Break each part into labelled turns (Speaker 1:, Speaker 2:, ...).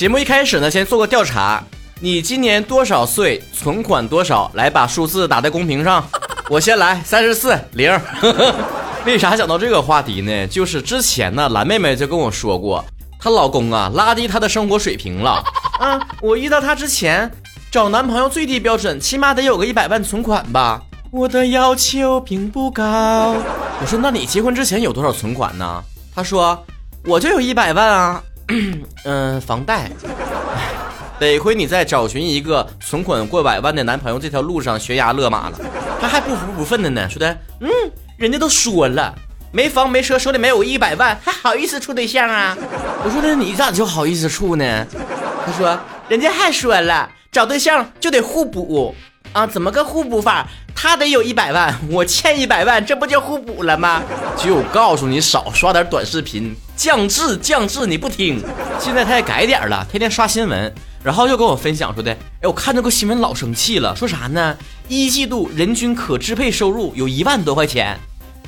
Speaker 1: 节目一开始呢，先做个调查，你今年多少岁？存款多少？来把数字打在公屏上。我先来，三十四零。为啥讲到这个话题呢？就是之前呢，蓝妹妹就跟我说过，她老公啊拉低她的生活水平了。啊，我遇到她之前，找男朋友最低标准起码得有个一百万存款吧。我的要求并不高。我说那你结婚之前有多少存款呢？她说我就有一百万啊。嗯，房贷。得亏你在找寻一个存款过百万的男朋友这条路上悬崖勒马了，他还不服不忿的呢，说的，嗯，人家都说了，没房没车，手里没有一百万，还好意思处对象啊？我说那你咋就好意思处呢？他说，人家还说了，找对象就得互补啊，怎么个互补法？他得有一百万，我欠一百万，这不就互补了吗？就告诉你少刷点短视频，降智降智，你不听，现在他也改点了，天天刷新闻。然后又跟我分享说的，哎，我看这个新闻老生气了，说啥呢？一季度人均可支配收入有一万多块钱，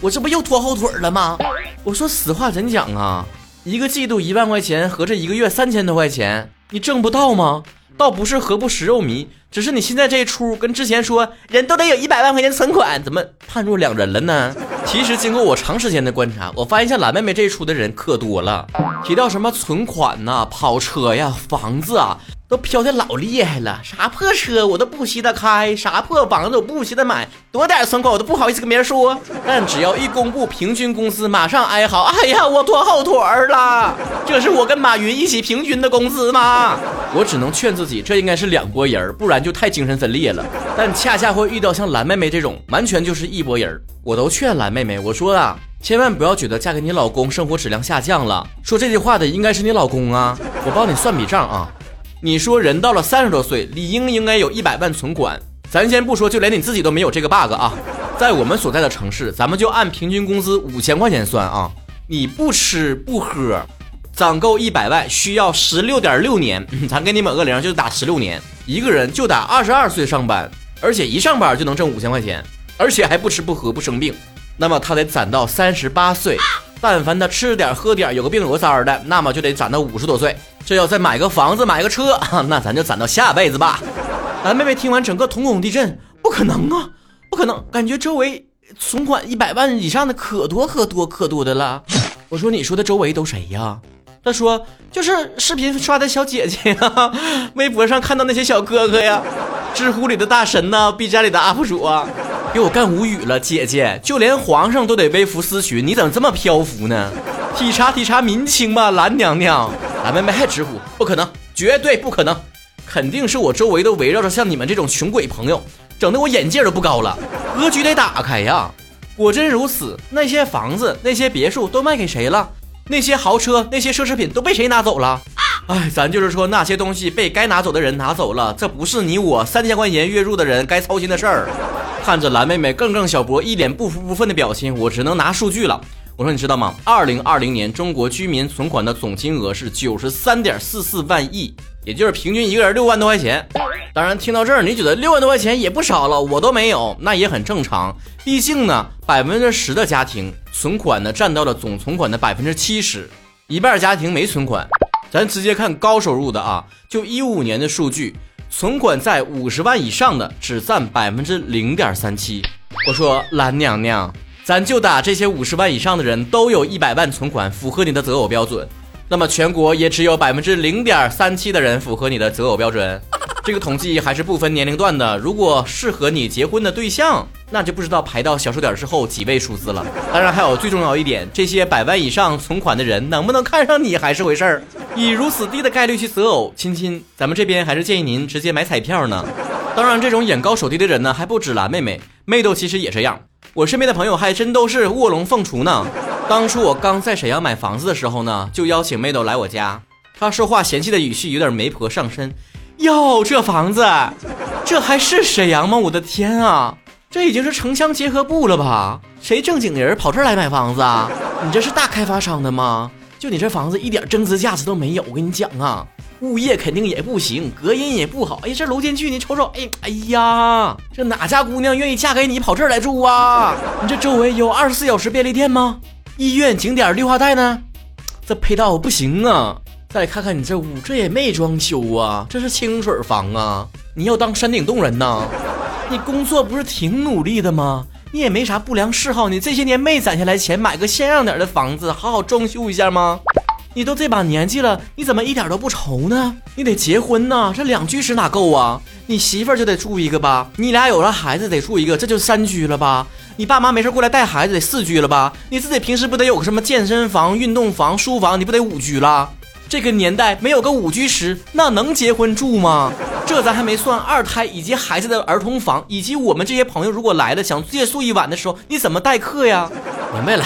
Speaker 1: 我这不又拖后腿了吗？我说实话怎讲啊？一个季度一万块钱，合着一个月三千多块钱，你挣不到吗？倒不是何不食肉糜，只是你现在这一出跟之前说人都得有一百万块钱存款，怎么判若两人了呢？其实经过我长时间的观察，我发现像蓝妹妹这一出的人可多了，提到什么存款呐、跑车呀、房子啊。都飘的老厉害了，啥破车我都不稀得开，啥破房子我不稀得买，多点存款我都不好意思跟别人说。但只要一公布平均工资，马上哀嚎，哎呀，我拖后腿儿了。这是我跟马云一起平均的工资吗？我只能劝自己，这应该是两拨人，不然就太精神分裂了。但恰恰会遇到像蓝妹妹这种，完全就是一拨人。我都劝蓝妹妹，我说啊，千万不要觉得嫁给你老公生活质量下降了。说这句话的应该是你老公啊，我帮你算笔账啊。你说人到了三十多岁，理应应该有一百万存款。咱先不说，就连你自己都没有这个 bug 啊！在我们所在的城市，咱们就按平均工资五千块钱算啊！你不吃不喝，攒够一百万需要十六点六年。咱给你抹个零，就打十六年。一个人就打二十二岁上班，而且一上班就能挣五千块钱，而且还不吃不喝不生病。那么他得攒到三十八岁。但凡他吃点喝点，有个病有个灾儿的，那么就得攒到五十多岁。这要再买个房子买个车，那咱就攒到下辈子吧。咱妹妹听完整个瞳孔地震，不可能啊，不可能！感觉周围存款一百万以上的可多可多可多的了。我说你说的周围都谁呀？他说就是视频刷的小姐姐呀，微博上看到那些小哥哥呀，知乎里的大神呐，B 站里的 UP 主啊。给我干无语了，姐姐，就连皇上都得微服私巡，你怎么这么漂浮呢？体察体察民情吧，蓝娘娘。蓝妹妹还直呼不可能，绝对不可能，肯定是我周围都围绕着像你们这种穷鬼朋友，整得我眼界都不高了，格局得打开呀。果真如此，那些房子、那些别墅都卖给谁了？那些豪车、那些奢侈品都被谁拿走了？哎，咱就是说那些东西被该拿走的人拿走了，这不是你我三千块钱月入的人该操心的事儿。看着蓝妹妹更更小博一脸不服不忿的表情，我只能拿数据了。我说你知道吗？二零二零年中国居民存款的总金额是九十三点四四万亿，也就是平均一个人六万多块钱。当然，听到这儿你觉得六万多块钱也不少了，我都没有，那也很正常。毕竟呢，百分之十的家庭存款呢占到了总存款的百分之七十，一半家庭没存款。咱直接看高收入的啊，就一五年的数据。存款在五十万以上的只占百分之零点三七。我说蓝娘娘，咱就打这些五十万以上的人都有一百万存款，符合你的择偶标准。那么全国也只有百分之零点三七的人符合你的择偶标准。这个统计还是不分年龄段的。如果适合你结婚的对象，那就不知道排到小数点之后几位数字了。当然还有最重要一点，这些百万以上存款的人能不能看上你还是回事儿。以如此低的概率去择偶，亲亲，咱们这边还是建议您直接买彩票呢。当然，这种眼高手低的人呢，还不止蓝妹妹，妹豆其实也这样。我身边的朋友还真都是卧龙凤雏呢。当初我刚在沈阳买房子的时候呢，就邀请妹豆来我家，她说话嫌弃的语气有点媒婆上身。哟，这房子，这还是沈阳吗？我的天啊，这已经是城乡结合部了吧？谁正经人跑这儿来买房子啊？你这是大开发商的吗？就你这房子一点增值价值都没有，我跟你讲啊，物业肯定也不行，隔音也不好。哎，这楼间距你瞅瞅，哎，哎呀，这哪家姑娘愿意嫁给你跑这儿来住啊？你这周围有二十四小时便利店吗？医院、景点、绿化带呢？这配套不行啊！再看看你这屋，这也没装修啊，这是清水房啊！你要当山顶洞人呐？你工作不是挺努力的吗？你也没啥不良嗜好，你这些年没攒下来钱买个像样点的房子，好好装修一下吗？你都这把年纪了，你怎么一点都不愁呢？你得结婚呐，这两居室哪够啊？你媳妇就得住一个吧？你俩有了孩子得住一个，这就三居了吧？你爸妈没事过来带孩子得四居了吧？你自己平时不得有个什么健身房、运动房、书房，你不得五居了？这个年代没有个五居室，那能结婚住吗？这咱还没算二胎以及孩子的儿童房，以及我们这些朋友如果来了想借宿一晚的时候，你怎么待客呀？明白了，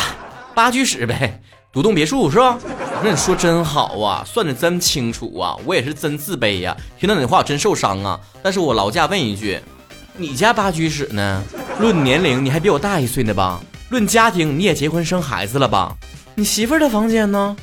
Speaker 1: 八居室呗，独栋别墅是吧？我跟你说真好啊，算的真清楚啊，我也是真自卑呀，听到你的话我真受伤啊。但是我劳驾问一句，你家八居室呢？论年龄你还比我大一岁呢吧？论家庭你也结婚生孩子了吧？你媳妇儿的房间呢？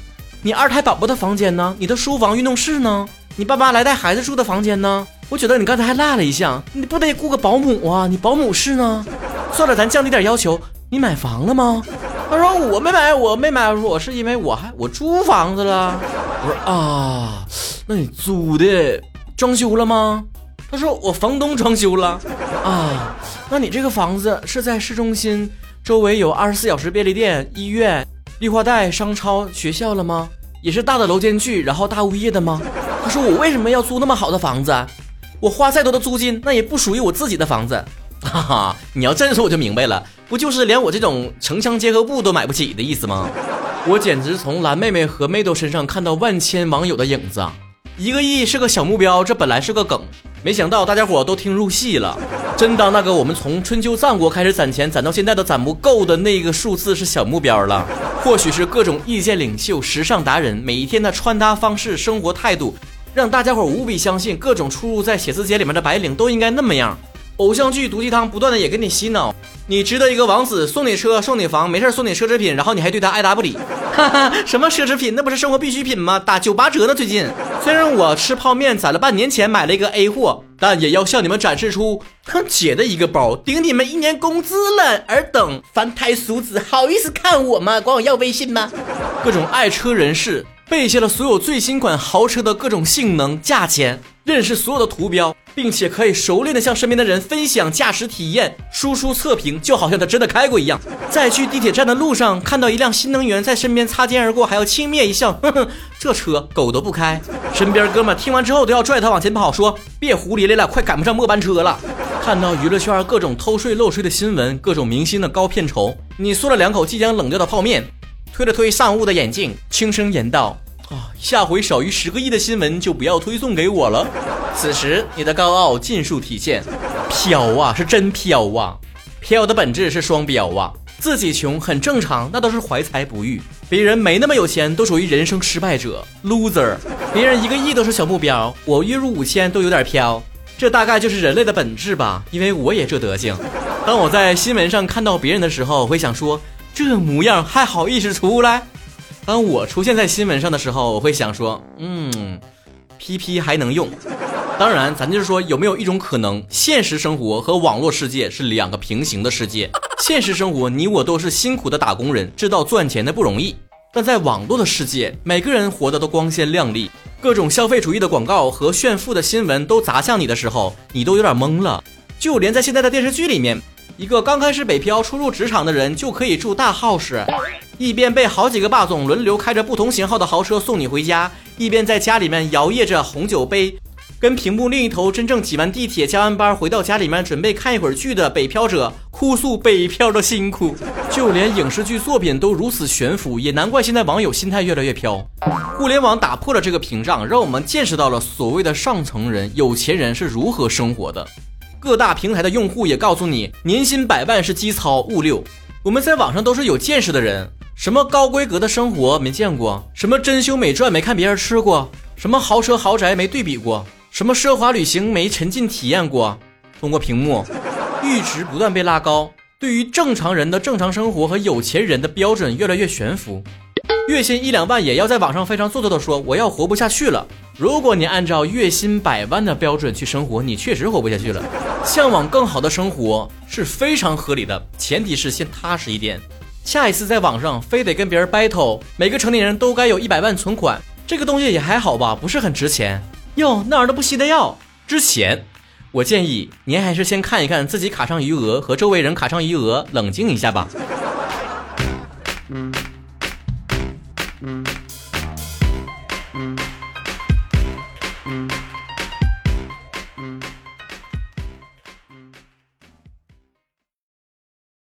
Speaker 1: 你二胎宝宝的房间呢？你的书房、运动室呢？你爸妈来带孩子住的房间呢？我觉得你刚才还落了一项，你不得雇个保姆啊？你保姆室呢？算了，咱降低点要求，你买房了吗？他说我没买，我没买，我是因为我还我租房子了。我说啊，那你租的装修了吗？他说我房东装修了。啊，那你这个房子是在市中心，周围有二十四小时便利店、医院。绿化带、商超、学校了吗？也是大的楼间距，然后大物业的吗？他说我为什么要租那么好的房子？我花再多的租金，那也不属于我自己的房子。哈哈，你要这样说我就明白了，不就是连我这种城乡结合部都买不起的意思吗？我简直从蓝妹妹和妹豆身上看到万千网友的影子！一个亿是个小目标，这本来是个梗，没想到大家伙都听入戏了。真当那个我们从春秋战国开始攒钱攒到现在都攒不够的那个数字是小目标了？或许是各种意见领袖、时尚达人每一天的穿搭方式、生活态度，让大家伙无比相信各种出入在写字间里面的白领都应该那么样。偶像剧毒鸡汤不断的也给你洗脑，你值得一个王子送你车送你房，没事送你奢侈品，然后你还对他爱答不理。哈哈，什么奢侈品？那不是生活必需品吗？打九八折呢！最近，虽然我吃泡面攒了半年钱买了一个 A 货，但也要向你们展示出哼姐的一个包，顶你们一年工资了。尔等凡胎俗子，好意思看我吗？管我要微信吗？各种爱车人士背下了所有最新款豪车的各种性能、价钱，认识所有的图标。并且可以熟练的向身边的人分享驾驶体验，输出测评，就好像他真的开过一样。在去地铁站的路上，看到一辆新能源在身边擦肩而过，还要轻蔑一笑，哼哼，这车狗都不开。身边哥们听完之后都要拽他往前跑，说别胡咧咧了，快赶不上末班车了。看到娱乐圈各种偷税漏税的新闻，各种明星的高片酬，你嗦了两口即将冷掉的泡面，推了推上雾的眼镜，轻声言道。啊下回少于十个亿的新闻就不要推送给我了。此时你的高傲尽数体现，飘啊，是真飘啊！飘的本质是双标啊！自己穷很正常，那都是怀才不遇；别人没那么有钱，都属于人生失败者，loser。别人一个亿都是小目标，我月入五千都有点飘。这大概就是人类的本质吧，因为我也这德行。当我在新闻上看到别人的时候，会想说，这模样还好意思出来？当我出现在新闻上的时候，我会想说，嗯，PP 还能用。当然，咱就是说，有没有一种可能，现实生活和网络世界是两个平行的世界？现实生活，你我都是辛苦的打工人，知道赚钱的不容易。但在网络的世界，每个人活得都光鲜亮丽，各种消费主义的广告和炫富的新闻都砸向你的时候，你都有点懵了。就连在现在的电视剧里面。一个刚开始北漂初入职场的人就可以住大 house，一边被好几个霸总轮流开着不同型号的豪车送你回家，一边在家里面摇曳着红酒杯，跟屏幕另一头真正挤完地铁加完班回到家里面准备看一会儿剧的北漂者哭诉北漂的辛苦。就连影视剧作品都如此悬浮，也难怪现在网友心态越来越飘。互联网打破了这个屏障，让我们见识到了所谓的上层人、有钱人是如何生活的。各大平台的用户也告诉你，年薪百万是基操物六。我们在网上都是有见识的人，什么高规格的生活没见过，什么珍馐美馔没看别人吃过，什么豪车豪宅没对比过，什么奢华旅行没沉浸体验过。通过屏幕，阈值不断被拉高，对于正常人的正常生活和有钱人的标准越来越悬浮。月薪一两万也要在网上非常做作的说我要活不下去了。如果你按照月薪百万的标准去生活，你确实活不下去了。向往更好的生活是非常合理的，前提是先踏实一点。下一次在网上非得跟别人 battle，每个成年人都该有一百万存款，这个东西也还好吧，不是很值钱。哟，那儿都不稀得要，之前。我建议您还是先看一看自己卡上余额和周围人卡上余额，冷静一下吧。